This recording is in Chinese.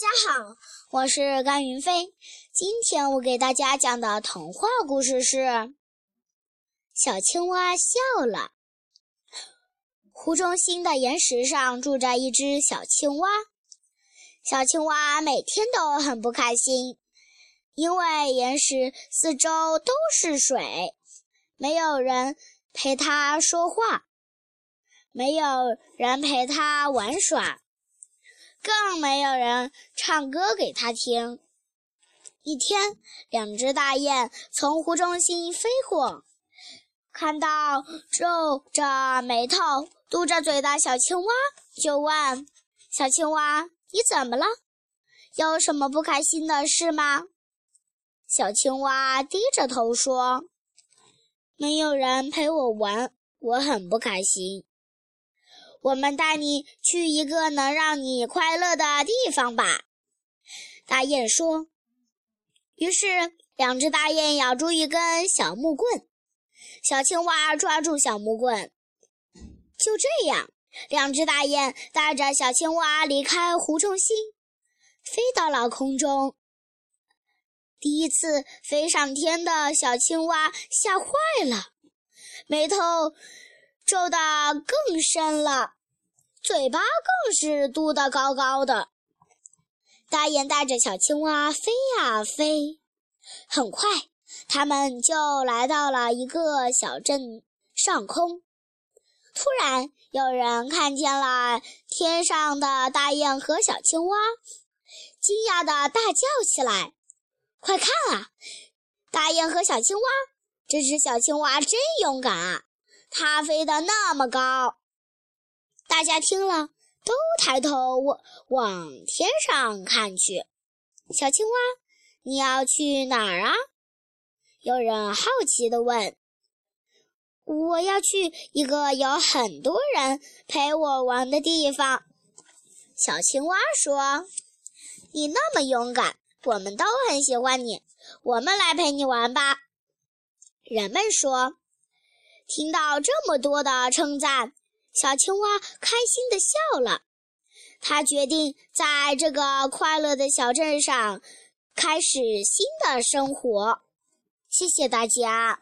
大家好，我是甘云飞。今天我给大家讲的童话故事是《小青蛙笑了》。湖中心的岩石上住着一只小青蛙。小青蛙每天都很不开心，因为岩石四周都是水，没有人陪它说话，没有人陪它玩耍。更没有人唱歌给他听。一天，两只大雁从湖中心飞过，看到皱着眉头、嘟着嘴的小青蛙，就问：“小青蛙，你怎么了？有什么不开心的事吗？”小青蛙低着头说：“没有人陪我玩，我很不开心。”我们带你去一个能让你快乐的地方吧，大雁说。于是，两只大雁咬住一根小木棍，小青蛙抓住小木棍。就这样，两只大雁带着小青蛙离开湖中心，飞到了空中。第一次飞上天的小青蛙吓坏了，眉头。皱得更深了，嘴巴更是嘟得高高的。大雁带着小青蛙飞呀飞，很快，他们就来到了一个小镇上空。突然，有人看见了天上的大雁和小青蛙，惊讶地大叫起来：“快看啊，大雁和小青蛙！这只小青蛙真勇敢啊！”它飞得那么高，大家听了都抬头往往天上看去。小青蛙，你要去哪儿啊？有人好奇地问。我要去一个有很多人陪我玩的地方。小青蛙说：“你那么勇敢，我们都很喜欢你。我们来陪你玩吧。”人们说。听到这么多的称赞，小青蛙开心地笑了。它决定在这个快乐的小镇上开始新的生活。谢谢大家。